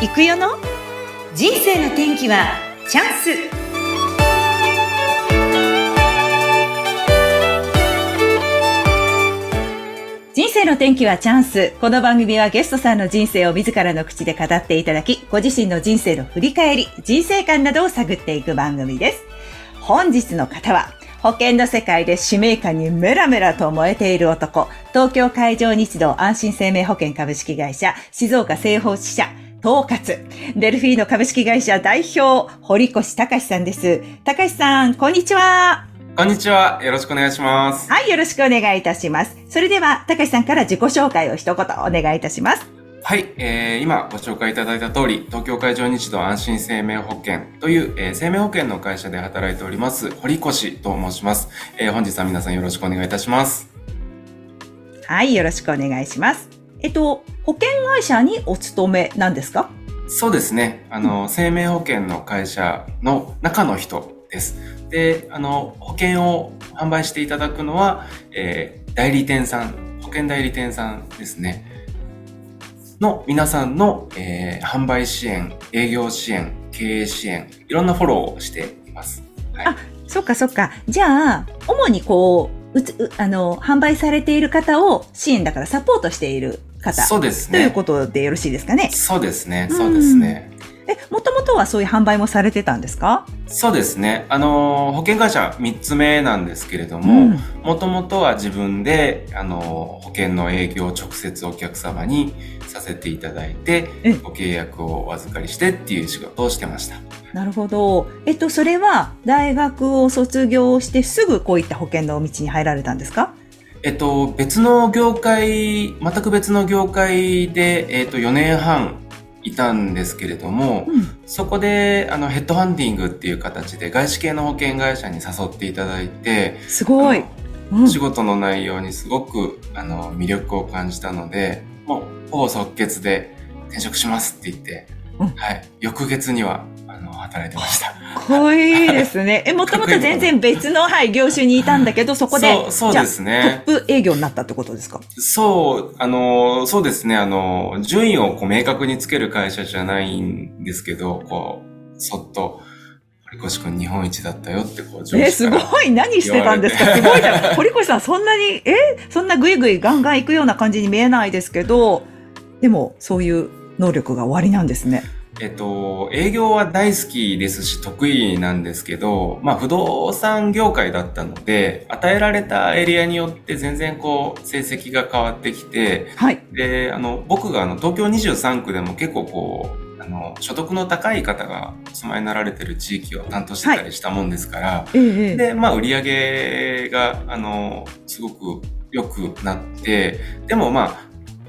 行くよの？人生の天気はチャンス人生の天気はチャンス。この番組はゲストさんの人生を自らの口で語っていただき、ご自身の人生の振り返り、人生観などを探っていく番組です。本日の方は、保険の世界で使命感にメラメラと燃えている男、東京海上日動安心生命保険株式会社、静岡西方支社、統括、デルフィーノ株式会社代表、堀越隆さんです。隆さん、こんにちは。こんにちは。よろしくお願いします。はい、よろしくお願いいたします。それでは、高橋さんから自己紹介を一言お願いいたします。はい、えー、今ご紹介いただいた通り、東京海上日動安心生命保険という、えー、生命保険の会社で働いております、堀越と申します、えー。本日は皆さんよろしくお願いいたします。はい、よろしくお願いします。えっと、保険会社にお勤めなんですか？そうですね。あの、うん、生命保険の会社の中の人です。で、あの、保険を販売していただくのは、えー、代理店さん、保険代理店さんですね。の皆さんの、えー、販売支援、営業支援、経営支援、いろんなフォローをしています。はい、あ、そっかそっか。じゃあ、主にこう、うつあの、販売されている方を支援だからサポートしている方。そうですね。ということでよろしいですかね？そうですね。そうですね。え、もともとはそういう販売もされてたんですか？そうですね。あの、保険会社3つ目なんですけれども、もともとは自分で、あの、保険の営業を直接お客様にさせていただいて、ご契約をお預かりしてっていう仕事をしてました。なるほど。えっと、それは大学を卒業してすぐこういった保険の道に入られたんですか？えっと、別の業界、全く別の業界で、えっと、4年半いたんですけれども、うん、そこであのヘッドハンディングっていう形で外資系の保険会社に誘っていただいてすごい、うん、仕事の内容にすごくあの魅力を感じたのでもうほぼ即決で転職しますって言って、うん、はい、翌月には働いてました。かっこいいですね。え、もともと全然別の、はい、業種にいたんだけど、そこで、そうそうですね。トップ営業になったってことですか？そう、あの、そうですね、あの、順位をこう明確につける会社じゃないんですけど、こう、そっと、堀越くん日本一だったよってこうえ、すごい何してたんですか？すごいじゃん。堀越さんそんなに、えそんなぐいぐいガンガン行くような感じに見えないですけど、でもそういう能力が終わりなんですね。えっと、営業は大好きですし得意なんですけど、まあ不動産業界だったので、与えられたエリアによって全然こう成績が変わってきて、はい。で、あの、僕があの東京23区でも結構こう、あの、所得の高い方がお住まいになられてる地域を担当してたりしたもんですから、はい、で、まあ売り上げが、あの、すごく良くなって、でもま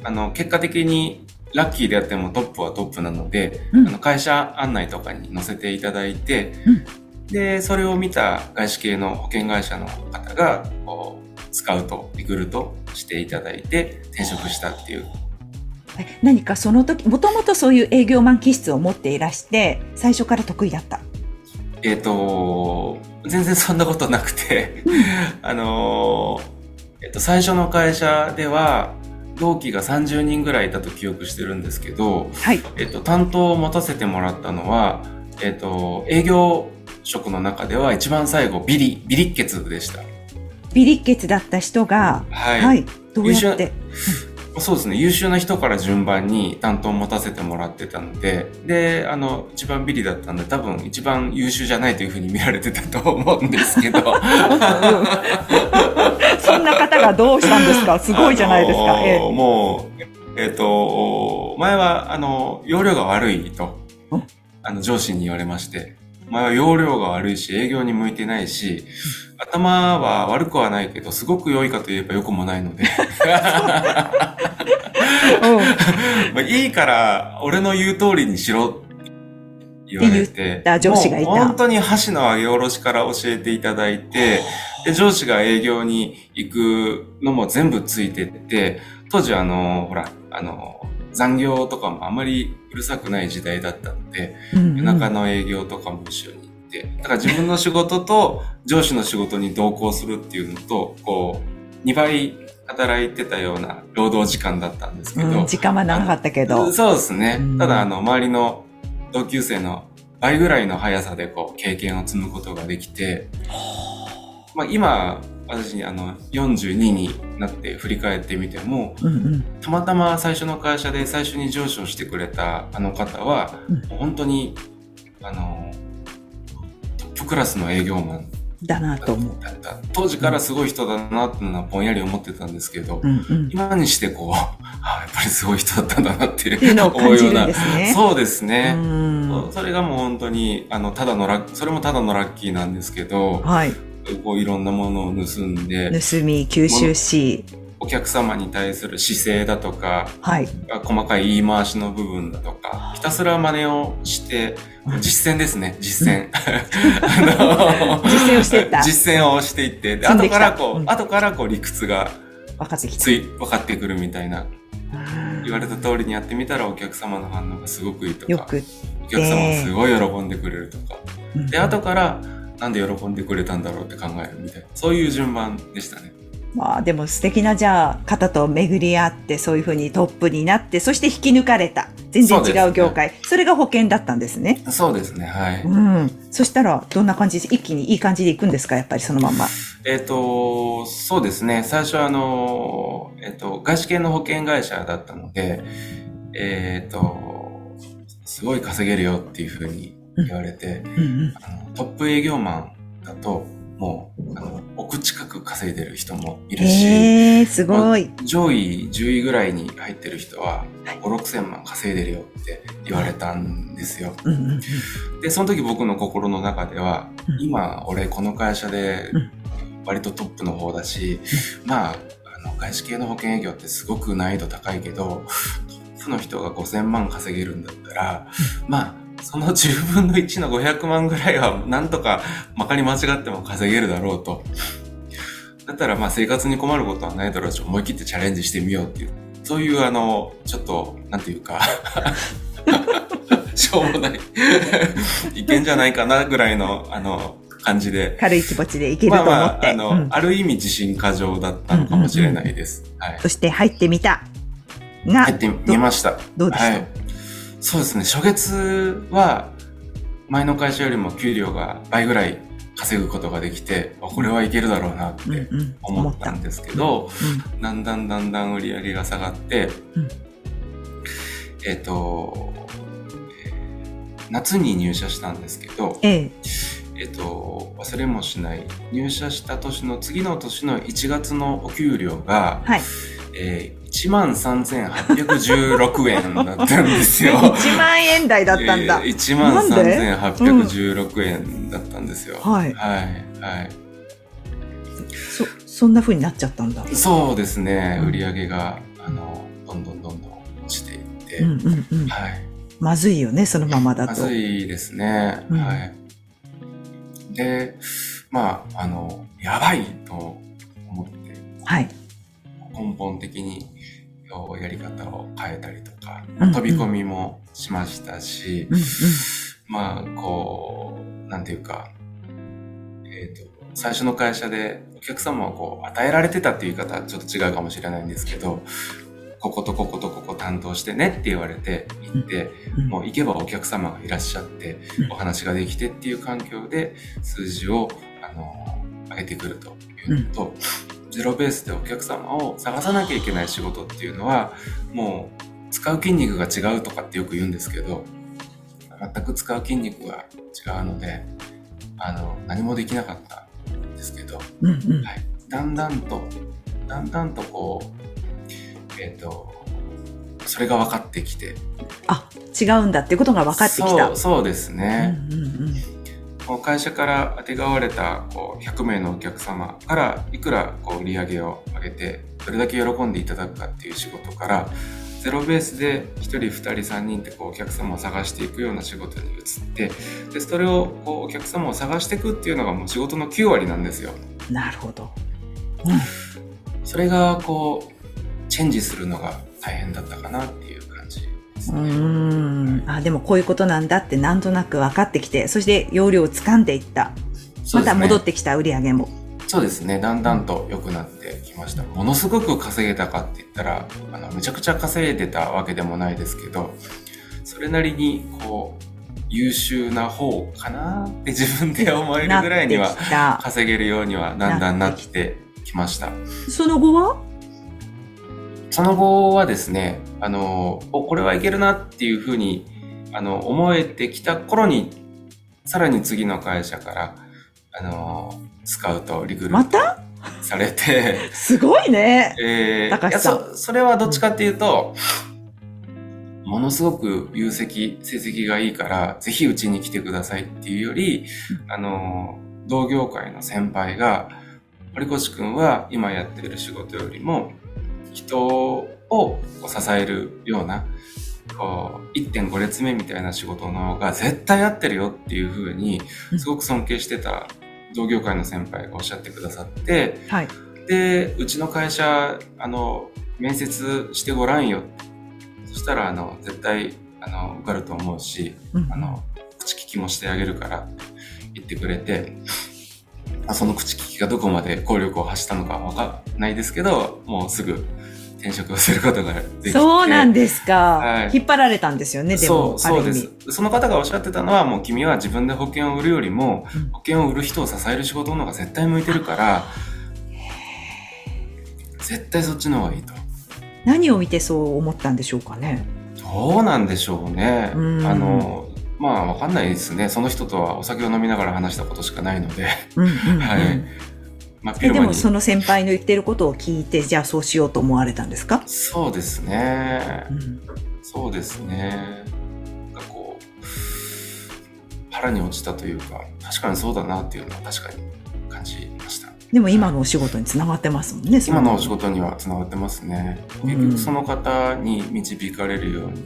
あ、あの、結果的にラッキーであってもトップはトップなので、うん、あの会社案内とかに載せていただいて、うん、で、それを見た外資系の保険会社の方が、こう、スカウト、リクルートしていただいて転職したっていう。何かその時、もともとそういう営業マン気質を持っていらして、最初から得意だった？えっ、ー、と、全然そんなことなくて。あの、えっと、最初の会社では、同期が30人ぐらいいたと記憶してるんですけど、はい、えっと、担当を持たせてもらったのは、えっと、営業職の中では一番最後、ビリ、ビリッケツでした。ビリッケツだった人が、はい。はい、どうやって、そうですね。優秀な人から順番に担当を持たせてもらってたので、で、あの、一番ビリだったんで、多分一番優秀じゃないというふうに見られてたと思うんですけど。そんな方がどうしたんですか？すごいじゃないですか。えー、もう、えっ、ー、と、前は、あの、容量が悪いと、あの、上司に言われまして、前は容量が悪いし、営業に向いてないし、頭は悪くはないけど、すごく良いかといえば良くもないので。まあいいから、俺の言う通りにしろ。言われて、上司がいた。本当に箸の上げ下ろしから教えていただいて、で、上司が営業に行くのも全部ついてって、当時あの、ほら、あの、残業とかもあまりうるさくない時代だったので、うんうん、夜中の営業とかも一緒に行って、だから自分の仕事と上司の仕事に同行するっていうのと、こう、2倍、働いてたような労働時間だったんですけど。うん、時間は長かったけど。そうですね。うんただ、あの、周りの同級生の倍ぐらいの速さでこう、経験を積むことができて、まあ今、私、あの、42になって振り返ってみても、うんうん。たまたま最初の会社で最初に上昇してくれたあの方は、うん本当に、あの、トップクラスの営業マンだなと思。当時からすごい人だなっていうのはぼんやり思ってたんですけど、うんうん。今にしてこう、あやっぱりすごい人だったんだなって いうのを感じるんですね。そうですね。うんそれがもう本当に、あの、ただのそれもただのラッキーなんですけど、はい。こういろんなものを盗んで、盗み、吸収し、お客様に対する姿勢だとか、はい。細かい言い回しの部分だとか、ひたすら真似をして、実践ですね、実践。あの実践をしていった実践をしていって、で積んできた後からこう、うん後からこう理屈が分かってきた。つい、分かってくるみたいな。うん言われた通りにやってみたらお客様の反応がすごくいいとか、よく、お客様がすごい喜んでくれるとか。うんで、後から、なんで喜んでくれたんだろうって考えるみたいな。そういう順番でしたね。まあでも素敵なじゃあ方と巡り合ってそういうふうにトップになってそして引き抜かれた全然違う業界そ,、れが保険だったんですね。そうですね、はい。うん。そしたらどんな感じ？で一気にいい感じでいくんですか？やっぱりそのまんま。えっ、と、そうですね。最初はあの、えっ、と、外資系の保険会社だったので、えっ、と、すごい稼げるよっていうふうに言われて。あのトップ営業マンだと、もう、あの、億近く稼いでる人もいるし、えー、すごい。上位10位ぐらいに入ってる人は、はい5、6千万稼いでるよって言われたんですよ。で、その時僕の心の中では、うん今、俺この会社でうん割とトップの方だし、まあ、あの、外資系の保険営業ってすごく難易度高いけど、トップの人が5000万稼げるんだったら、まあ、その10分の1の500万ぐらいは、なんとか、まかり間違っても稼げるだろうと。だったら、まあ、生活に困ることはないだろうし、思い切ってチャレンジしてみようっていう、そういう、あの、ちょっと、なんていうか、しょうもない、いけんじゃないかなぐらいの、あの、感じで、軽い気持ちでいけると思って。まあまあ、あの、うんある意味自信過剰だったのかもしれないです。はい。そして入ってみた。が、入ってみました。どうでした、はい。そうですね。初月は、前の会社よりも給料が倍ぐらい稼ぐことができて、あこれはいけるだろうなって思ったんですけど、うんだんだんだんだん売り上げが下がって、うんえっ、と、えー夏に入社したんですけど、ええ。えっと、忘れもしない、入社した年の次の年の1月のお給料が、はい。えー、13,816円だったんですよ。1万円台だったんだ。えー、1万3816円だったんですよ。はいはい。はい。そ、そんな風になっちゃったんだ。そうですね。うん売り上げが、あの、どんどんどんどん落ちていって、うんうんうん。はい。まずいよね、そのままだと。まずいですね。うんはい。で、まあ、あの、やばいと思って、はい。根本的にやり方を変えたりとか、うん飛び込みもしましたし、うんうん。まあ、こう、なんていうか、えっ、と、最初の会社でお客様をこう与えられてたっていう言い方はちょっと違うかもしれないんですけど、こことこことここ担当してねって言われて行って、うんもう行けばお客様がいらっしゃってうん、お話ができてっていう環境で数字を、あの、上げてくるというのと、ゼロベースでお客様を探さなきゃいけない仕事っていうのは、もう使う筋肉が違うとかってよく言うんですけど、全く使う筋肉が違うので、あの、何もできなかったんですけど、うんうん。はい、だんだんと、だんだんとこう、えっ、と、それが分かってきて。あ、違うんだっていうことが分かってきた。そうですうんね。うんうん。こう会社からあてがわれたこう100名のお客様からいくらこう売り上げを上げてどれだけ喜んでいただくかっていう仕事からゼロベースで1人2人3人ってこうお客様を探していくような仕事に移ってでそれをこうお客様を探していくっていうのがもう仕事の9割なんですよ。なるほど。それがこうチェンジするのが大変だったかなっていううね。ん。あ、でもこういうことなんだってなんとなく分かってきて、そして容量を掴んでいった。また戻ってきた売り上げも。そうですね。だんだんと良くなってきました。ものすごく稼げたかって言ったら、あの、めちゃくちゃ稼いでたわけでもないですけど、それなりに、こう、優秀な方かなって自分で思えるぐらいには稼げるようにはだんだんなってきました。その後は？その後はですね、あの、お、これはいけるなっていうふうに、あの、思えてきた頃に、さらに次の会社から、あの、スカウト、リクルートまた？されて、すごいね。えー、高橋さん。いやそ、それはどっちかっていうと、ものすごく有績、成績がいいから、ぜひうちに来てくださいっていうより、あの、同業界の先輩が、堀越くんは今やってる仕事よりも、人をこう支えるような、こう、1.5列目みたいな仕事の方が絶対合ってるよっていうふうに、すごく尊敬してた同業界の先輩がおっしゃってくださって、はい。で、うちの会社、あの、面接してごらんよ。そしたら、あの、絶対、あの、受かると思うし、うんあの、口利きもしてあげるから言ってくれて、まあその口利きがどこまで効力を発したのかわかんないですけど、もうすぐ転職をすることができて。そうなんですか、はい引っ張られたんですよね、でも。そう、そうです。その方がおっしゃってたのは、もう君は自分で保険を売るよりも、うん保険を売る人を支える仕事の方が絶対向いてるから、絶対そっちの方がいいと。何を見てそう思ったんでしょうかね。どうなんでしょうね。うんあの、まあ、わかんないですね。その人とはお酒を飲みながら話したことしかないので。うんうんうんはいまあ。でもその先輩の言ってることを聞いて、じゃあそうしようと思われたんですか、そうですねう。んそうですね。なんかこう、腹に落ちたというか、確かにそうだなっていうのは確かに感じました。でも今のお仕事につながってますもんね。そ今のお仕事にはつながってますね。うん結局その方に導かれるように、保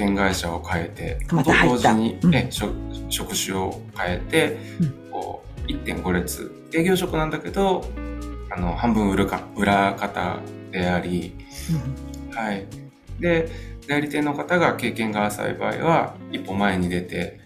険会社を変えて、また入った同時に、うん。ね職職種を変えて、うん。こう1.5列、営業職なんだけど、あの、半分売るか、裏方であり、うん。はい。で、代理店の方が経験が浅い場合は、一歩前に出て、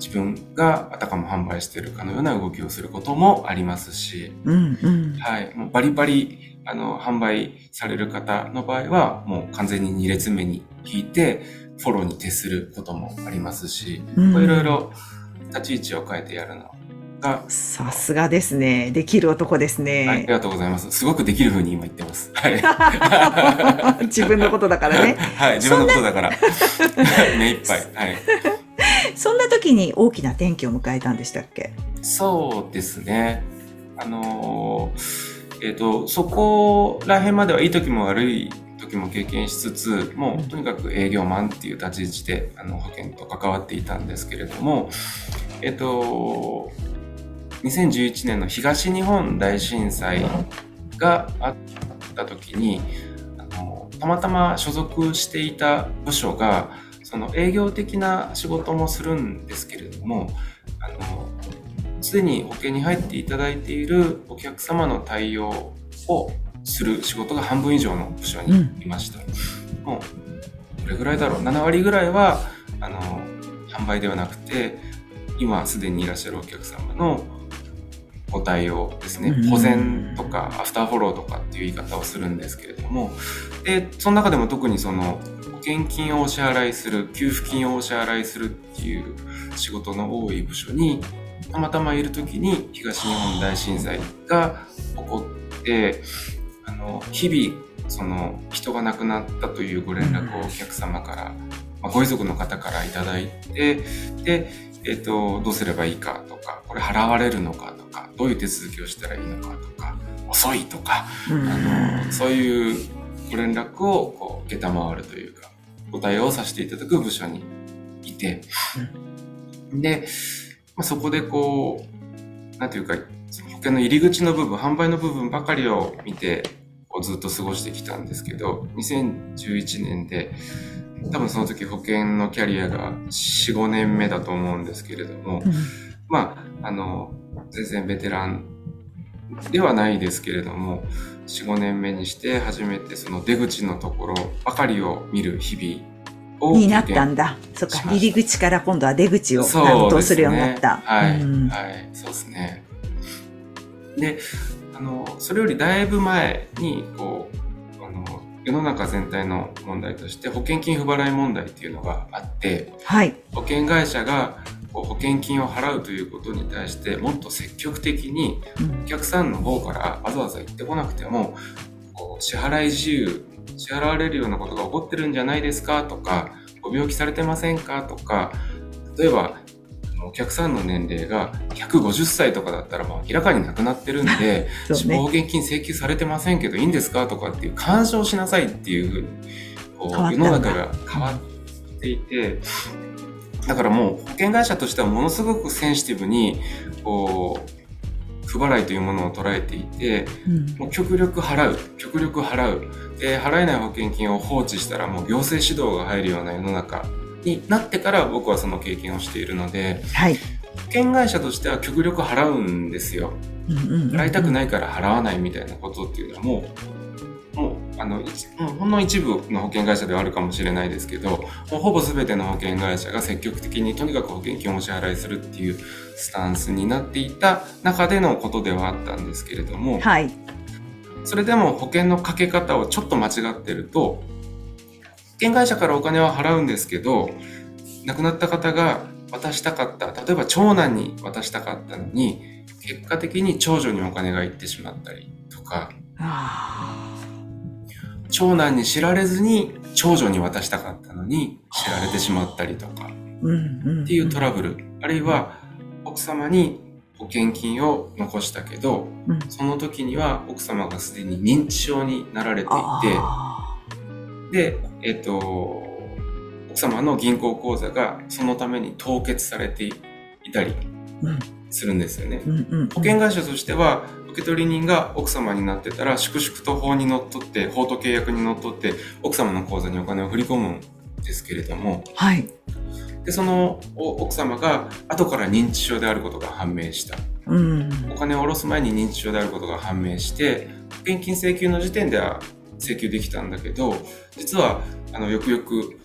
自分があたかも販売しているかのような動きをすることもありますし、うんうん。はい。もうバリバリ、あの、販売される方の場合は、もう完全に2列目に引いて、フォローに徹することもありますし、うんこういろいろ立ち位置を変えてやるのが、さすがですね。できる男ですはい、ありね。がとうございます。すごくできる風に今言ってます。はい。自分のことだからね。はい、自分のことだから。目いっぱい。はい。そんな時に大きな転機を迎えたんでしたっけ？そうですね。あのーえっ、と、そこら辺まではいい時も悪い時も経験しつつ、もうとにかく営業マンっていう立ち位置で、あの、保険と関わっていたんですけれども、えっ、と、2011年の東日本大震災があった時に、あのたまたま所属していた部署が、その営業的な仕事もするんですけれども、あの、すでに保険に入っていただいているお客様の対応をする仕事が半分以上の部署にいました。もう、どれぐらいだろう ?7 割ぐらいは、あの、販売ではなくて、今すでにいらっしゃるお客様のご対応ですねうん。保全とかアフターフォローとかっていう言い方をするんですけれども、で、その中でも特にその保険金をお支払いする、給付金をお支払いするっていう仕事の多い部署に、たまたまいる時に東日本大震災が起こって、あの、日々、その人が亡くなったというご連絡をお客様から、まあ、ご遺族の方からいただいて、で、えっ、と、どうすればいいかとか、これ払われるのかとか、どういう手続きをしたらいいのかとか、遅いとか、うん。あの、そういうご連絡をこう、受けたまわるというか、ご対応させていただく部署にいて、で、まあ、そこでこう、なんていうか、保険の入り口の部分、販売の部分ばかりを見て、こうずっと過ごしてきたんですけど、2011年で、多分その時保険のキャリアが4、5年目だと思うんですけれども、うんまあ、あの、全然ベテランではないですけれども、4、5年目にして初めてその出口のところばかりを見る日々をになったんだ。そっか入り口から今度は出口を担当でするようになった。はい、うんはい、そうですね。であのそれよりだいぶ前にこうあの世の中全体の問題として保険金不払い問題っていうのがあって、はい。保険会社が保険金を払うということに対してもっと積極的にうんお客さんの方からわざわざ言ってこなくてもこう支払い自由支払われるようなことが起こってるんじゃないですかとかご病気されてませんかとか例えばお客さんの年齢が150歳とかだったらもう明らかになくなってるんで死亡保険金請求されてませんけどいいんですか？とかっていう干渉しなさいっていうふうにこう世の中が変わっていてだからもう保険会社としてはものすごくセンシティブにこう不払いというものを捉えていてうん。もう極力払う極力払う。で払えない保険金を放置したらもう行政指導が入るような世の中になってから僕はその経験をしているのではい。保険会社としては極力払うんですよ。払いたくないから払わないみたいなことっていうのはもう、もう、あの、ほんの一部の保険会社ではあるかもしれないですけど、もうほぼ全ての保険会社が積極的にとにかく保険金をお支払いするっていうスタンスになっていた中でのことではあったんですけれども、はい。それでも保険のかけ方をちょっと間違ってると、保険会社からお金は払うんですけど、亡くなった方が渡したかった、例えば長男に渡したかったのに、結果的に長女にお金が行ってしまったりとか、あ長男に知られずに長女に渡したかったのに知られてしまったりとか。っていうトラブル、あるいは奥様に保険金を残したけど、うん。その時には奥様がすでに認知症になられていて、あで、えっ、と、奥様の銀行口座がそのために凍結されていたりするんですよね。保険会社としては、受取人が奥様になってたら、粛々と法にのっとって、法と契約にのっとって、奥様の口座にお金を振り込むんですけれども、はい。で、そのお奥様が後から認知症であることが判明した。うん。お金を下ろす前に認知症であることが判明して、保険金請求の時点では請求できたんだけど、実は、あの、よくよく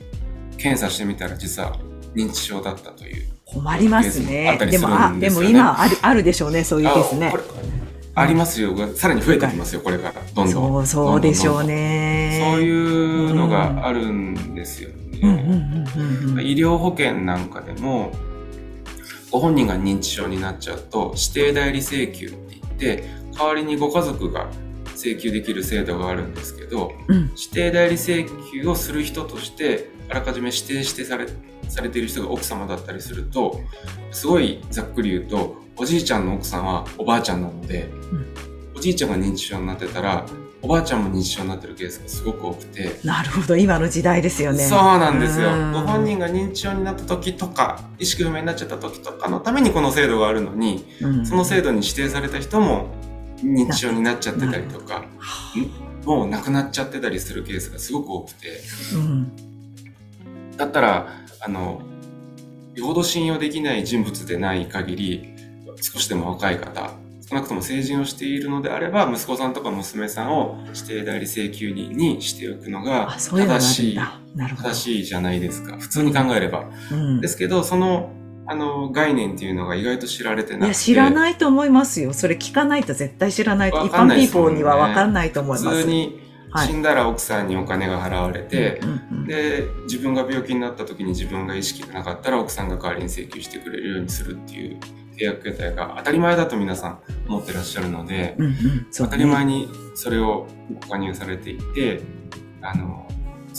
検査してみたら実は認知症だったという。困りますあねですも、あ、でも今ある、あるでしょうね、そういうケースねありますよ。さらに増えてきますよ、これから。どんどん。そう、そうでしょうね。そういうのがあるんですよね。医療保険なんかでも、ご本人が認知症になっちゃうと、指定代理請求って言って、代わりにご家族が請求できる制度があるんですけど、うん。指定代理請求をする人として、あらかじめ指定してされされている人が奥様だったりすると、すごいざっくり言うと、おじいちゃんの奥さんはおばあちゃんなので、おじいちゃんが認知症になってたら、おばあちゃんも認知症になってるケースがすごく多くて、なるほど、今の時代ですよね。そうなんですよ。うん。ご本人が認知症になった時とか、意識不明になっちゃった時とかのためにこの制度があるのに、うん。その制度に指定された人も認知症になっちゃってたりとか、もう亡くなっちゃってたりするケースがすごく多くて、うんだったら、あの、よほど信用できない人物でない限り、少しでも若い方、少なくとも成人をしているのであれば、息子さんとか娘さんを指定代理請求人にしておくのが正しい、正。しいじゃないですか。普通に考えれば。うんですけど、その、あの、概念っていうのが意外と知られてなくて。いや、知らないと思いますよ。それ聞かないと絶対知らない。わ一般ピーポーには分かんないと思います。普通にはい死んだら奥さんにお金が払われて、で、自分が病気になった時に自分が意識がなかったら奥さんが代わりに請求してくれるようにするっていう契約形態が当たり前だと皆さん思ってらっしゃるので、うんうんね当たり前にそれをご加入されていて、あの、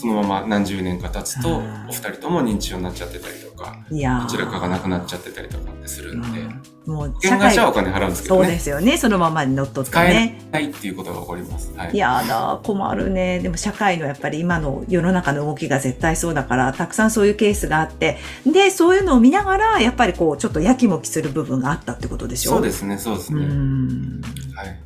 そのまま何十年か経つと、お二人とも認知症になっちゃってたりとか、どちらかが亡くなっちゃってたりとかってするんで、うんもう保険会社はお金払うんですけどそうでね、すよね。そのままに乗っ取って使えね。ないっていうことが起こります。はい。いやだ、困るね。でも社会のやっぱり今の世の中の動きが絶対そうだから、たくさんそういうケースがあって、で、そういうのを見ながら、やっぱりこう、ちょっとやきもきする部分があったってことでしょ？そうですね、そうですうね。ん。はい。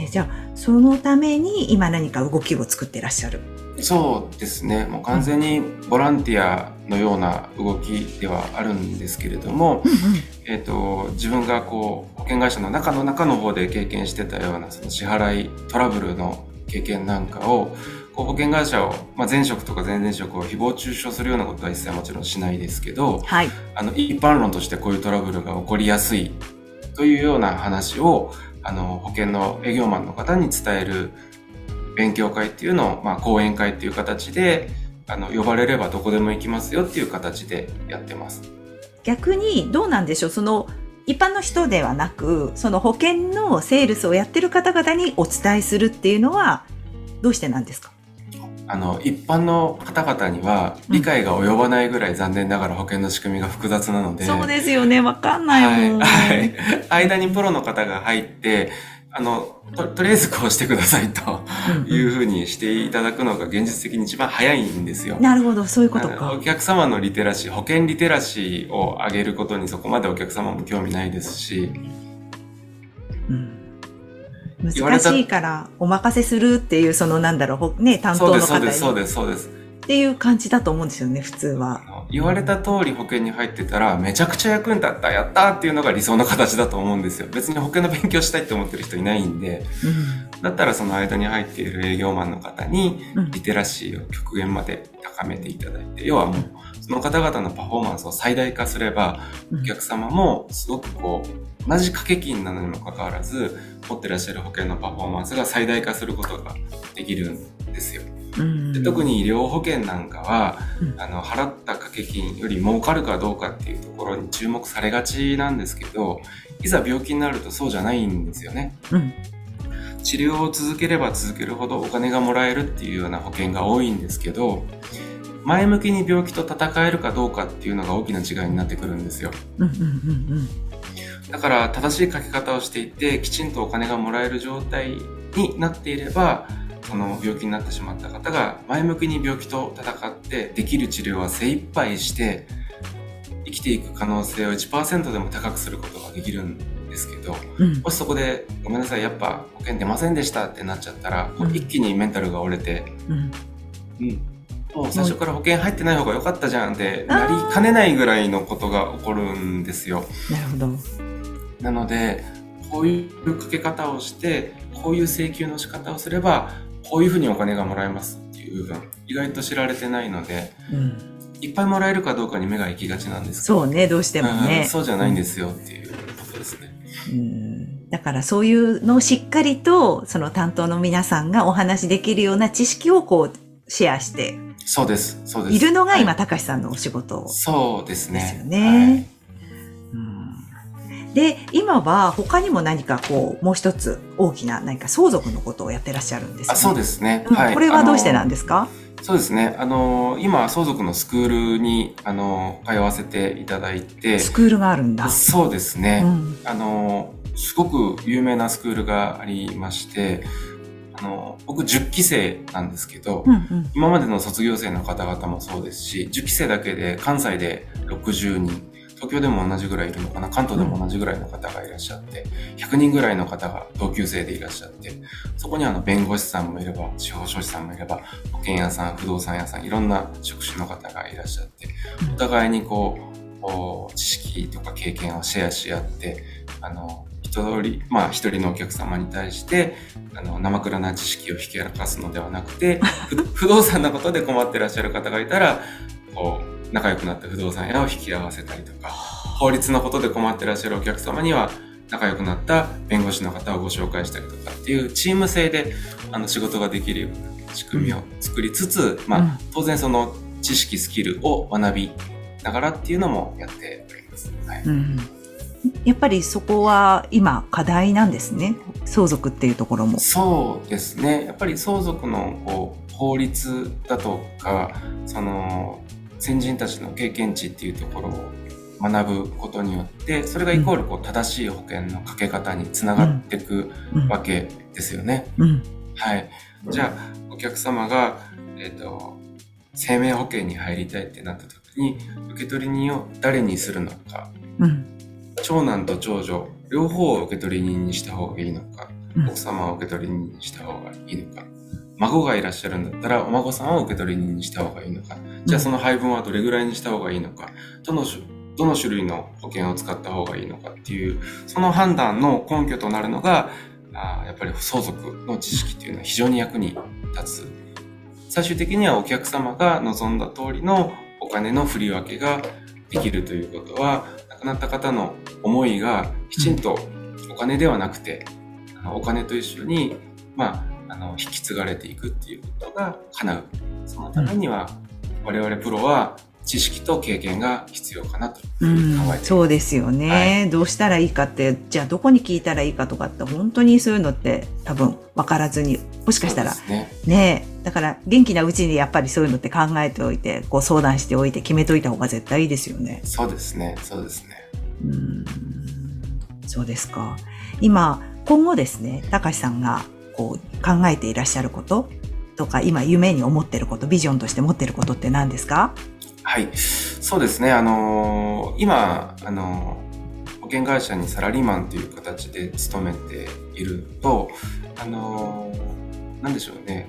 えじゃあ、そのために今何か動きを作ってらっしゃる？そうですね。もう完全にボランティアのような動きではあるんですけれども、えっ、と、自分がこう、保険会社の中の中の方で経験してたような、その支払いトラブルの経験なんかを、こう保険会社を、まあ、前職とか前々職を誹謗中傷するようなことは一切もちろんしないですけど、はい。あの、一般論としてこういうトラブルが起こりやすいというような話を、あの、保険の営業マンの方に伝える勉強会っていうのを、まあ、講演会っていう形で、あの、呼ばれればどこでも行きますよっていう形でやってます。逆にどうなんでしょう？その一般の人ではなくその保険のセールスをやってる方々にお伝えするっていうのはどうしてなんですか？あの、一般の方々には理解が及ばないぐらい残念ながら保険の仕組みが複雑なので。そうですよね。わかんないもん。はい。はい。間にプロの方が入って、あの、と、とりあえずこうしてくださいというふうにしていただくのが現実的に一番早いんですよ。なるほど、そういうことか。お客様のリテラシー、保険リテラシーを上げることにそこまでお客様も興味ないですし。うん、難しいからお任せするっていう、そのなんだろう、ね、担当の方に。そうです、そうです、そうです。っていう感じだと思うんですよね、普通は。言われた通り保険に入ってたら、めちゃくちゃ役に立った、やったっていうのが理想の形だと思うんですよ。別に保険の勉強したいって思ってる人いないんで、うん、だったらその間に入っている営業マンの方に、リテラシーを極限まで高めていただいて、要はもう、その方々のパフォーマンスを最大化すれば、お客様もすごくこう、同じ掛け金なのにもかかわらず、持ってらっしゃる保険のパフォーマンスが最大化することができるんですよ。で特に医療保険なんかは、あの払った掛け金より儲かるかどうかっていうところに注目されがちなんですけどいざ病気になるとそうじゃないんですよね。うん治療を続ければ続けるほどお金がもらえるっていうような保険が多いんですけど前向きに病気と戦えるかどうかっていうのが大きな違いになってくるんですよ。だから正しい書き方をしていてきちんとお金がもらえる状態になっていればその病気になってしまった方が前向きに病気と戦ってできる治療は精一杯して生きていく可能性を1%でも高くすることができるんですけど、うん、もしそこで「ごめんなさいやっぱ保険出ませんでした」ってなっちゃったら、うん、一気にメンタルが折れて、うん、うん、もう最初から保険入ってない方が良かったじゃんってなりかねないぐらいのことが起こるんですよ。なるほど。なのでこういうかけ方をしてこういう請求の仕方をすればこういうふうにお金がもらえますっていう部分、意外と知られてないので、うん、いっぱいもらえるかどうかに目が行きがちなんですそうね、どうしてもね。そうじゃないんですよっていうことですね。うん、だからそういうのをしっかりと、その担当の皆さんがお話しできるような知識をこう、シェアして。そうです、そうです。いるのが今、たかしさんのお仕事、そうですね。ですよね。で、今は他にも何かこう、もう一つ大きな何か相続のことをやってらっしゃるんですか、ね、あそうですね、はい。これはどうしてなんですか？そうですね。あの今、相続のスクールに、あの通わせていただいて。スクールがあるんだ。そうですね。うん、あのすごく有名なスクールがありまして、あの、僕10期生なんですけど、うんうん、今までの卒業生の方々もそうですし、10期生だけで関西で60人、東京でも同じぐらいいるのかな？関東でも同じぐらいの方がいらっしゃって、100人ぐらいの方が同級生でいらっしゃって、そこにあの弁護士さんもいれば、司法書士さんもいれば、保険屋さん、不動産屋さん、いろんな職種の方がいらっしゃって、お互いにこう、知識とか経験をシェアし合って、あの、一人、まあ一人のお客様に対して、あの、生倉な知識を引き荒らすのではなくて、不動産のことで困ってらっしゃる方がいたら、こう、仲良くなった不動産屋を引き合わせたりとか、法律のことで困ってらっしゃるお客様には、仲良くなった弁護士の方をご紹介したりとかっていうチーム制であの仕事ができるような仕組みを作りつつ、まあ、当然その知識スキルを学びながらっていうのもやっております。はいうん、やっぱりそこは今課題なんですね。相続っていうところも。そうですね。やっぱり相続のこう法律だとか、その先人たちの経験値っていうところを学ぶことによってそれがイコールこう正しい保険のかけ方につながっていくわけですよね。はい、じゃあお客様が、えーと、生命保険に入りたいってなった時に受取人を誰にするのか、うん、長男と長女両方を受取人にした方がいいのか、奥様を受取人にした方がいいのか孫がいらっしゃるんだったら、お孫さんを受取人にした方がいいのか、じゃあその配分はどれぐらいにした方がいいのか、どのどの種類の保険を使った方がいいのかっていう、その判断の根拠となるのが、あやっぱり相続の知識っていうのは非常に役に立つ。最終的にはお客様が望んだ通りのお金の振り分けができるということは、亡くなった方の思いがきちんとお金ではなくて、お金と一緒に、まあ、あの、引き継がれていくっていうことが叶う。そのためには、我々プロは知識と経験が必要かなと考えています。そうですよね、はい、どうしたらいいかって、じゃあどこに聞いたらいいかとかって本当にそういうのって多分分からずに、もしかしたらねねだから元気なうちにやっぱりそういうのって考えておいて、こう相談しておいて決めといた方が絶対いいですよね。そうですね。そうですね。うんそうですか。今、今後ですね、高橋さんがこう考えていらっしゃることとか、今夢に思ってること、ビジョンとして持ってることって何ですか？はい。そうですね。あのー、今、あのー、保険会社にサラリーマンという形で勤めていると、あのー、なんでしょうね。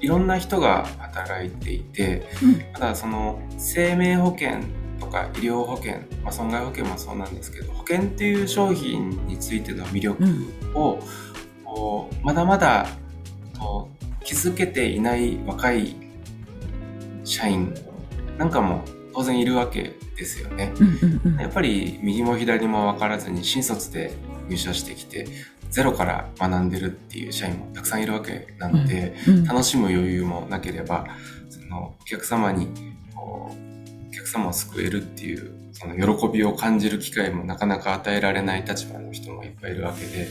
いろんな人が働いていて、うん、ただその生命保険とか医療保険、まあ、損害保険もそうなんですけど保険っていう商品についての魅力を、うん、まだまだ気づけていない若い社員なんかも当然いるわけですよね。やっぱり右も左も分からずに新卒で入社してきてゼロから学んでるっていう社員もたくさんいるわけなので、うんうん、楽しむ余裕もなければそのお客様にこうお客様を救えるっていうその喜びを感じる機会もなかなか与えられない立場の人もいっぱいいるわけで、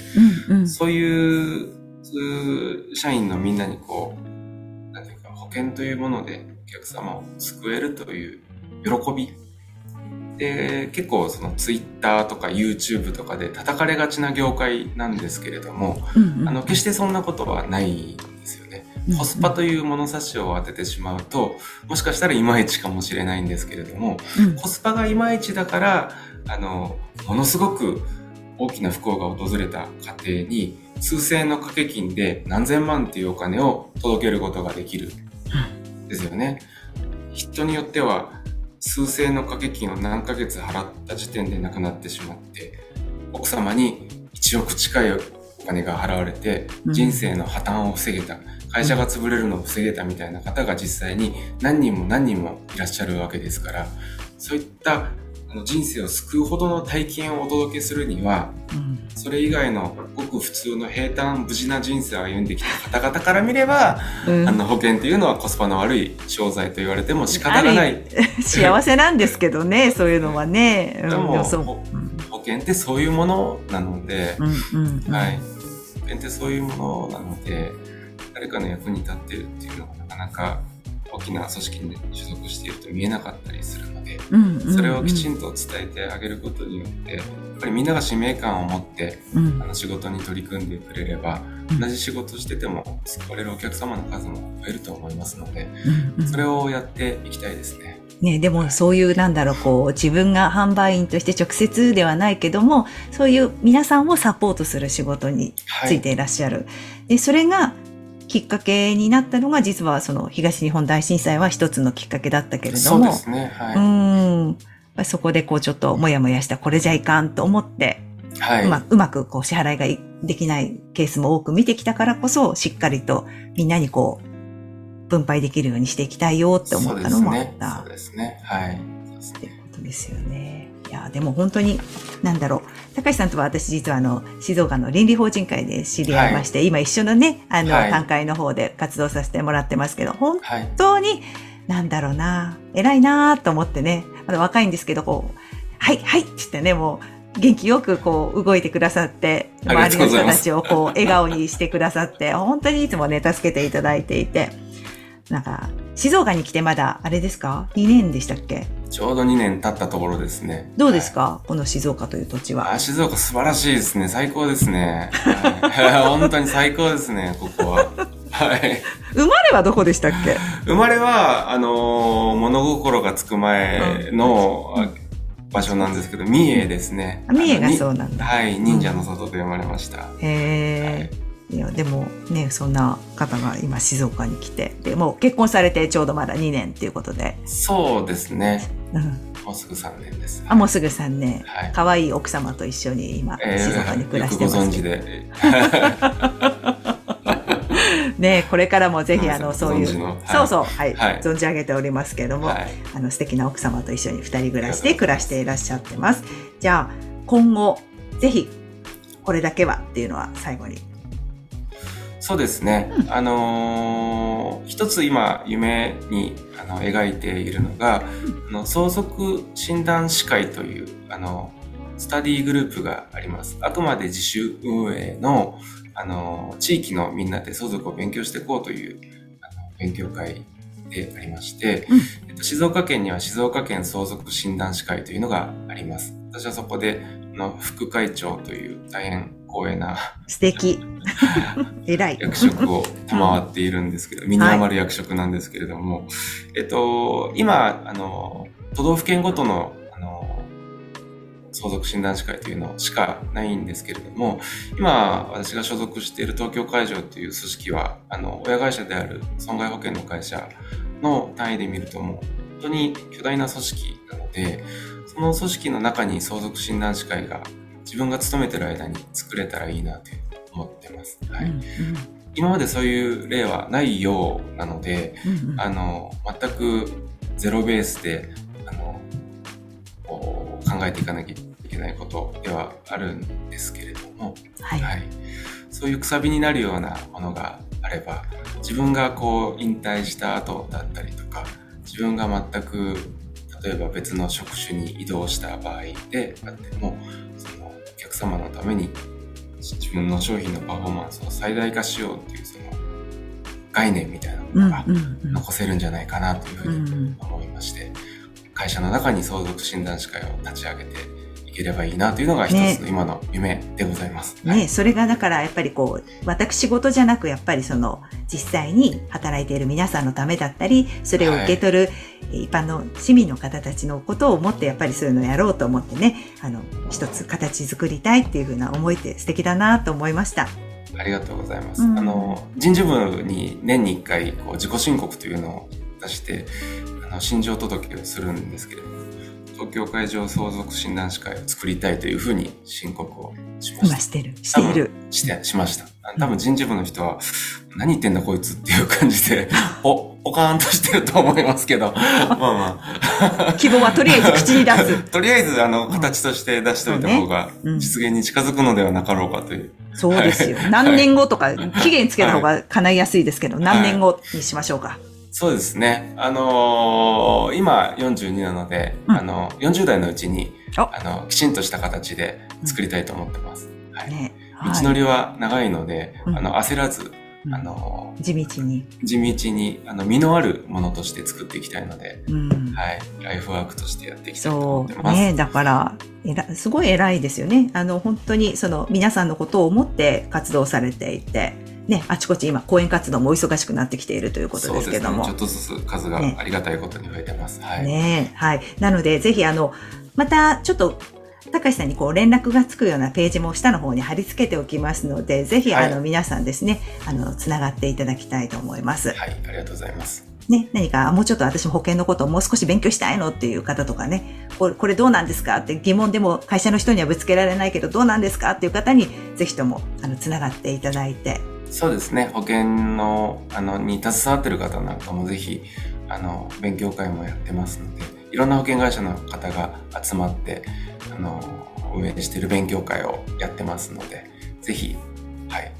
うんうん、そういう社員のみんなにこうなんていうか保険というもので客様を救えるという喜びで結構そのツイッターとか YouTube とかで叩かれがちな業界なんですけれども、うんうん、あの決してそんなことはない。コスパという物差しを当ててしまうともしかしたらいまいちかもしれないんですけれども、うん、コスパがいまいちだからあのものすごく大きな不幸が訪れた家庭に数千円の掛け金で何千万っていうお金を届けることができる。ですよね。人によっては数千円の掛け金を何ヶ月払った時点で亡くなってしまって奥様に1億近いお金が払われて人生の破綻を防げた、会社が潰れるのを防げたみたいな方が実際に何人も何人もいらっしゃるわけですからそういった人生を救うほどの体験をお届けするには、うん、それ以外のごく普通の平坦無事な人生を歩んできた方々から見れば、うん、あの保険っていうのはコスパの悪い商材と言われても仕方がない。幸せなんですけどね、そういうのはね。でも、保険ってそういうものなので、うんうん、はい。保険ってそういうものなので、誰かの役に立ってるっていうのがなかなか大きな組織に所属していると見えなかったりするので、うんうんうん、それをきちんと伝えてあげることによってやっぱりみんなが使命感を持って、うん、あの仕事に取り組んでくれれば、うん、同じ仕事してても救われるお客様の数も増えると思いますので、うんうん、それをやっていきたいですね。ね、でもそういうなんだろう、こう、自分が販売員として直接ではないけども、そういう皆さんをサポートする仕事についていらっしゃる。はい、で、それがきっかけになったのが、実はその東日本大震災は一つのきっかけだったけれども。そうですね。はい。うん。そこでこうちょっともやもやした、これじゃいかんと思って、はい。うまうまくこう支払いができないケースも多く見てきたからこそ、しっかりとみんなにこう、分配できるようにしていきたいよって思ったのもあった。そうですね。すねはい。ってことですよね。いや、でも本当に、なんだろう。高橋さんとは私実はあの、静岡の倫理法人会で知り合いまして、はい、今一緒のね、あの、はい、単会の方で活動させてもらってますけど、本当に、なんだろうな、偉いなと思ってね、まだ若いんですけど、こう、はい、はいって言ってね、もう、元気よくこう動いてくださって、周りの人たちをこう笑顔にしてくださって、本当にいつもね、助けていただいていて、なんか、静岡に来てまだ、あれですか ?2 年でしたっけ？ちょうど2年経ったところですね。どうですか、はい、この静岡という土地は。あ静岡素晴らしいですね。最高ですね。はい、本当に最高ですね、ここは。はい。生まれはどこでしたっけ？生まれは、あのー、物心がつく前の、場所なんですけど、三重ですね。三重がそうなんだ。はい、忍者の里で生まれました。へえ。はいいやでもねそんな方が今静岡に来てでもう結婚されてちょうどまだ2年っていうことで。そうですね、うん、もうすぐ3年です、あもうすぐ3年、はい、可愛い奥様と一緒に今、静岡に暮らしてます、えー、ご存知で。ねこれからもぜひあのそういう、はい、そうそうはい、はい、存じ上げておりますけれども、はい、あの素敵な奥様と一緒に2人暮らしで暮らしていらっしゃってます。じゃあ今後、ぜひ、これだけはっていうのは最後に。そうですね。うん、あのー、一つ今夢にあの描いているのが、うん、あの相続診断士会というあのスタディグループがあります。あくまで自主運営のあの地域のみんなで相続を勉強していこうというあの勉強会でありまして、うん、えっと、静岡県には静岡県相続診断士会というのがあります。私はそこでの副会長という大変光栄な。素敵。偉い。役職を賜っているんですけど、身に余る役職なんですけれども、はい、えっと、今、あの、都道府県ごとの、あの、相続診断士会というのしかないんですけれども、今、私が所属している東京会場という組織は、あの、親会社である損害保険の会社の単位で見るともう、本当に巨大な組織なので、その組織の中に相続診断士会が自分が勤めてる間に作れたらいいなと思ってます。はい。うんうん、今までそういう例はないようなので、うんうん、あの、全くゼロベースで、あの、考えていかなきゃいけないことではあるんですけれども、はい、はい、そういうくさびになるようなものがあれば、自分がこう引退した後だったりとか、自分が全く例えば別の職種に移動した場合であっても、客様のために自分の商品のパフォーマンスを最大化しようっていうその概念みたいなものが残せるんじゃないかなというふうに思いまして、会社の中に相続診断士会を立ち上げていければいいなというのが一つの今の夢でございます。ね、はい、それがだからやっぱりこう、私事じゃなくやっぱりその実際に働いている皆さんのためだったり、それを受け取る、はい一般の市民の方たちのことを思ってやっぱりそういうのをやろうと思ってね、あの、一つ形作りたいっていうふうな思いって素敵だなと思いました。ありがとうございます。うん、あの、人事部に年に一回こう自己申告というのを出して、あの、心情届をするんですけれども、東京海上相続診断士会を作りたいというふうに申告をしました。今してる。している。して、しました。多分人事部の人は、何言ってんだこいつっていう感じで、お、ポカーンとしてると思いますけど、まあまあ。希望はとりあえず口に出す。とりあえず、あの、形として出しておいた方が、実現に近づくのではなかろうかという。そうですよ。何年後とか、期限つけた方が叶いやすいですけど、何年後にしましょうか。そうですね。あのー、今42なので、うん、あの、40代のうちに、あの、きちんとした形で作りたいと思ってます。うん、はい。ね、道のりは長いので、はい、あの、焦らず、あの、地道に。地道に、あの、身のあるものとして作っていきたいので、うん、はい。ライフワークとしてやっていきたいと思ってます。ね、だから、えら、すごい偉いですよね。あの、本当に、その、皆さんのことを思って活動されていて、ね、あちこち今、講演活動もお忙しくなってきているということですけども。ね、ちょっとずつ数がありがたいことに増えてます。ね、はい。ねはい。なので、ぜひ、あの、また、ちょっと、高橋さんにこう連絡がつくようなページも下の方に貼り付けておきますので、ぜひ、あの、皆さんですね、あの、つながっていただきたいと思います。はい、ありがとうございます。ね、何か、もうちょっと私も保険のことをもう少し勉強したいのっていう方とかね、これこれどうなんですか？って疑問でも会社の人にはぶつけられないけどどうなんですか？っていう方に、ぜひとも、あの、つながっていただいて、そうですね。保険のあのに携わってる方なんかもぜひあの勉強会もやってますのでいろんな保険会社の方が集まってあの運営している勉強会をやってますのでぜひはい。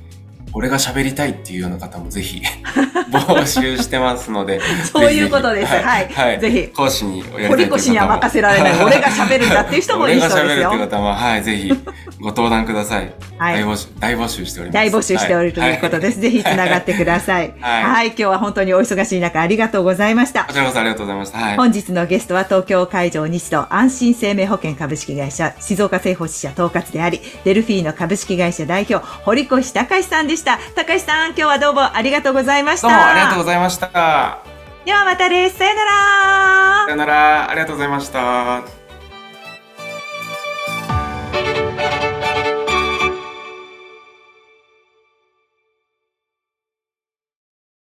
俺が喋りたいっていうような方もぜひ 募集してますので。そういうことです。はい。はい。ぜひ。講師におやりたい堀越には任せられない。俺が喋るんだっていう人もいいそうですよ。俺が喋るっていう方は、はい、ぜひご登壇ください。はい。大募集、大募集しております。大募集しておるということです。ぜひつながってください。はい。今日は本当にお忙しい中ありがとうございました。こちらこそありがとうございました。はい。本日のゲストは東京海上日動安心生命保険株式会社静岡製法支社統括であり、デルフィーノ株式会社代表堀越隆さんでした。隆さんん、今日はどうもありがとうございました。どうもありがとうございました。ではまたです。さよなら。さよなら。ありがとうございました。